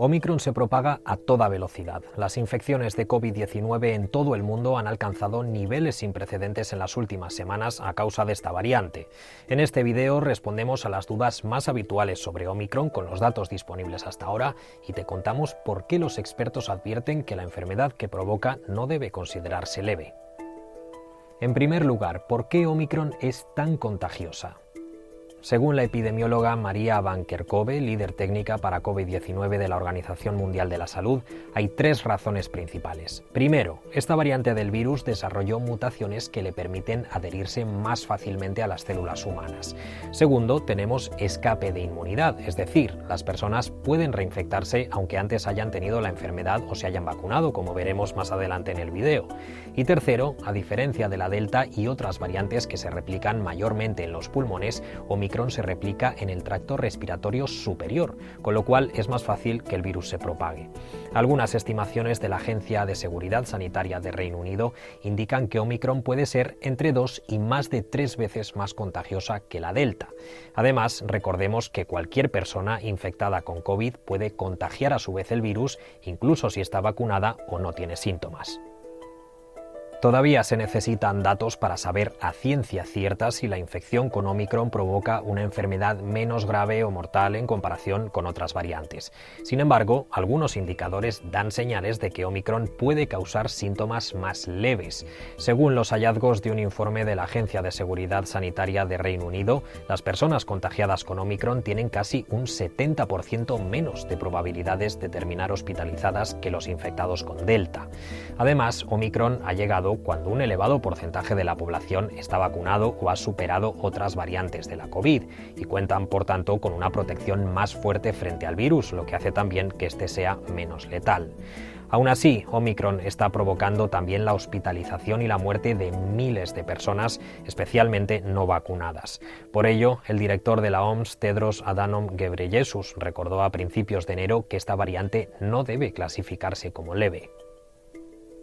Omicron se propaga a toda velocidad. Las infecciones de COVID-19 en todo el mundo han alcanzado niveles sin precedentes en las últimas semanas a causa de esta variante. En este video respondemos a las dudas más habituales sobre Omicron con los datos disponibles hasta ahora y te contamos por qué los expertos advierten que la enfermedad que provoca no debe considerarse leve. En primer lugar, ¿por qué Omicron es tan contagiosa? Según la epidemióloga María Van Kerkhove, líder técnica para COVID-19 de la Organización Mundial de la Salud, hay tres razones principales. Primero, esta variante del virus desarrolló mutaciones que le permiten adherirse más fácilmente a las células humanas. Segundo, tenemos escape de inmunidad, es decir, las personas pueden reinfectarse aunque antes hayan tenido la enfermedad o se hayan vacunado, como veremos más adelante en el video. Y tercero, a diferencia de la Delta y otras variantes que se replican mayormente en los pulmones, Omicron se replica en el tracto respiratorio superior, con lo cual es más fácil que el virus se propague. Algunas estimaciones de la Agencia de Seguridad Sanitaria de Reino Unido indican que Omicron puede ser entre dos y más de tres veces más contagiosa que la Delta. Además, recordemos que cualquier persona infectada con COVID puede contagiar a su vez el virus, incluso si está vacunada o no tiene síntomas. Todavía se necesitan datos para saber a ciencia cierta si la infección con Omicron provoca una enfermedad menos grave o mortal en comparación con otras variantes. Sin embargo, algunos indicadores dan señales de que Omicron puede causar síntomas más leves. Según los hallazgos de un informe de la Agencia de Seguridad Sanitaria de Reino Unido, las personas contagiadas con Omicron tienen casi un 70% menos de probabilidades de terminar hospitalizadas que los infectados con Delta. Además, Omicron ha llegado cuando un elevado porcentaje de la población está vacunado o ha superado otras variantes de la COVID y cuentan por tanto con una protección más fuerte frente al virus, lo que hace también que este sea menos letal. Aún así, Omicron está provocando también la hospitalización y la muerte de miles de personas, especialmente no vacunadas. Por ello, el director de la OMS, Tedros Adhanom Ghebreyesus, recordó a principios de enero que esta variante no debe clasificarse como leve.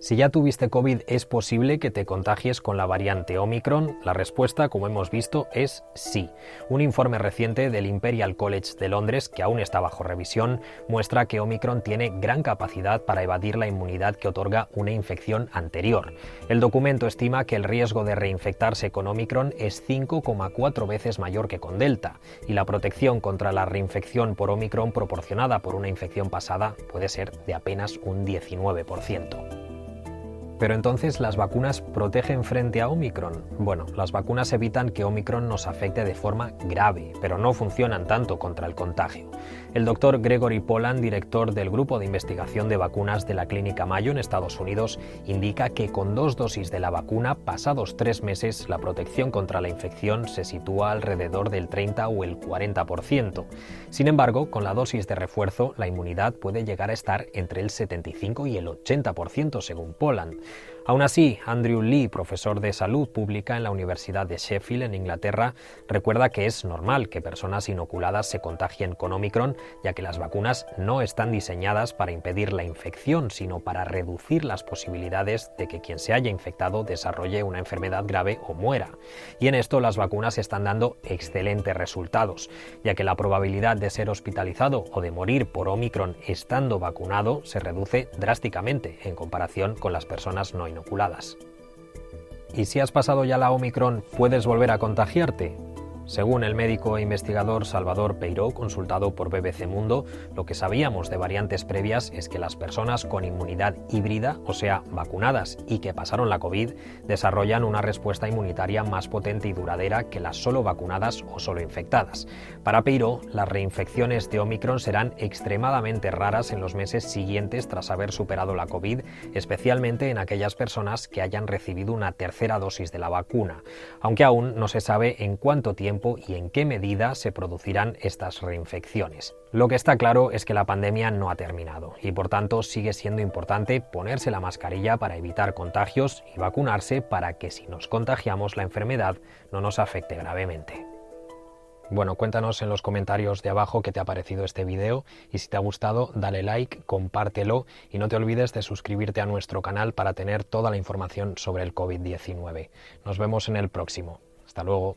Si ya tuviste COVID, ¿es posible que te contagies con la variante Omicron? La respuesta, como hemos visto, es sí. Un informe reciente del Imperial College de Londres, que aún está bajo revisión, muestra que Omicron tiene gran capacidad para evadir la inmunidad que otorga una infección anterior. El documento estima que el riesgo de reinfectarse con Omicron es 5,4 veces mayor que con Delta, y la protección contra la reinfección por Omicron proporcionada por una infección pasada puede ser de apenas un 19%. Pero entonces, ¿las vacunas protegen frente a Omicron? Bueno, las vacunas evitan que Omicron nos afecte de forma grave, pero no funcionan tanto contra el contagio. El doctor Gregory Poland, director del Grupo de Investigación de Vacunas de la Clínica Mayo en Estados Unidos, indica que con dos dosis de la vacuna, pasados tres meses, la protección contra la infección se sitúa alrededor del 30 o el 40%. Sin embargo, con la dosis de refuerzo, la inmunidad puede llegar a estar entre el 75 y el 80%, según Poland. Aún así, Andrew Lee, profesor de salud pública en la Universidad de Sheffield, en Inglaterra, recuerda que es normal que personas inoculadas se contagien con Omicron, ya que las vacunas no están diseñadas para impedir la infección, sino para reducir las posibilidades de que quien se haya infectado desarrolle una enfermedad grave o muera. Y en esto las vacunas están dando excelentes resultados, ya que la probabilidad de ser hospitalizado o de morir por Omicron estando vacunado se reduce drásticamente en comparación con las personas no inoculadas. ¿Y si has pasado ya la Omicron, puedes volver a contagiarte? Según el médico e investigador Salvador Peiró, consultado por BBC Mundo, lo que sabíamos de variantes previas es que las personas con inmunidad híbrida, o sea, vacunadas y que pasaron la COVID, desarrollan una respuesta inmunitaria más potente y duradera que las solo vacunadas o solo infectadas. Para Peiró, las reinfecciones de Omicron serán extremadamente raras en los meses siguientes tras haber superado la COVID, especialmente en aquellas personas que hayan recibido una tercera dosis de la vacuna, aunque aún no se sabe en cuánto y en qué medida se producirán estas reinfecciones. Lo que está claro es que la pandemia no ha terminado y por tanto sigue siendo importante ponerse la mascarilla para evitar contagios y vacunarse para que si nos contagiamos la enfermedad no nos afecte gravemente. Bueno, cuéntanos en los comentarios de abajo qué te ha parecido este video y si te ha gustado dale like, compártelo y no te olvides de suscribirte a nuestro canal para tener toda la información sobre el COVID-19. Nos vemos en el próximo. Hasta luego.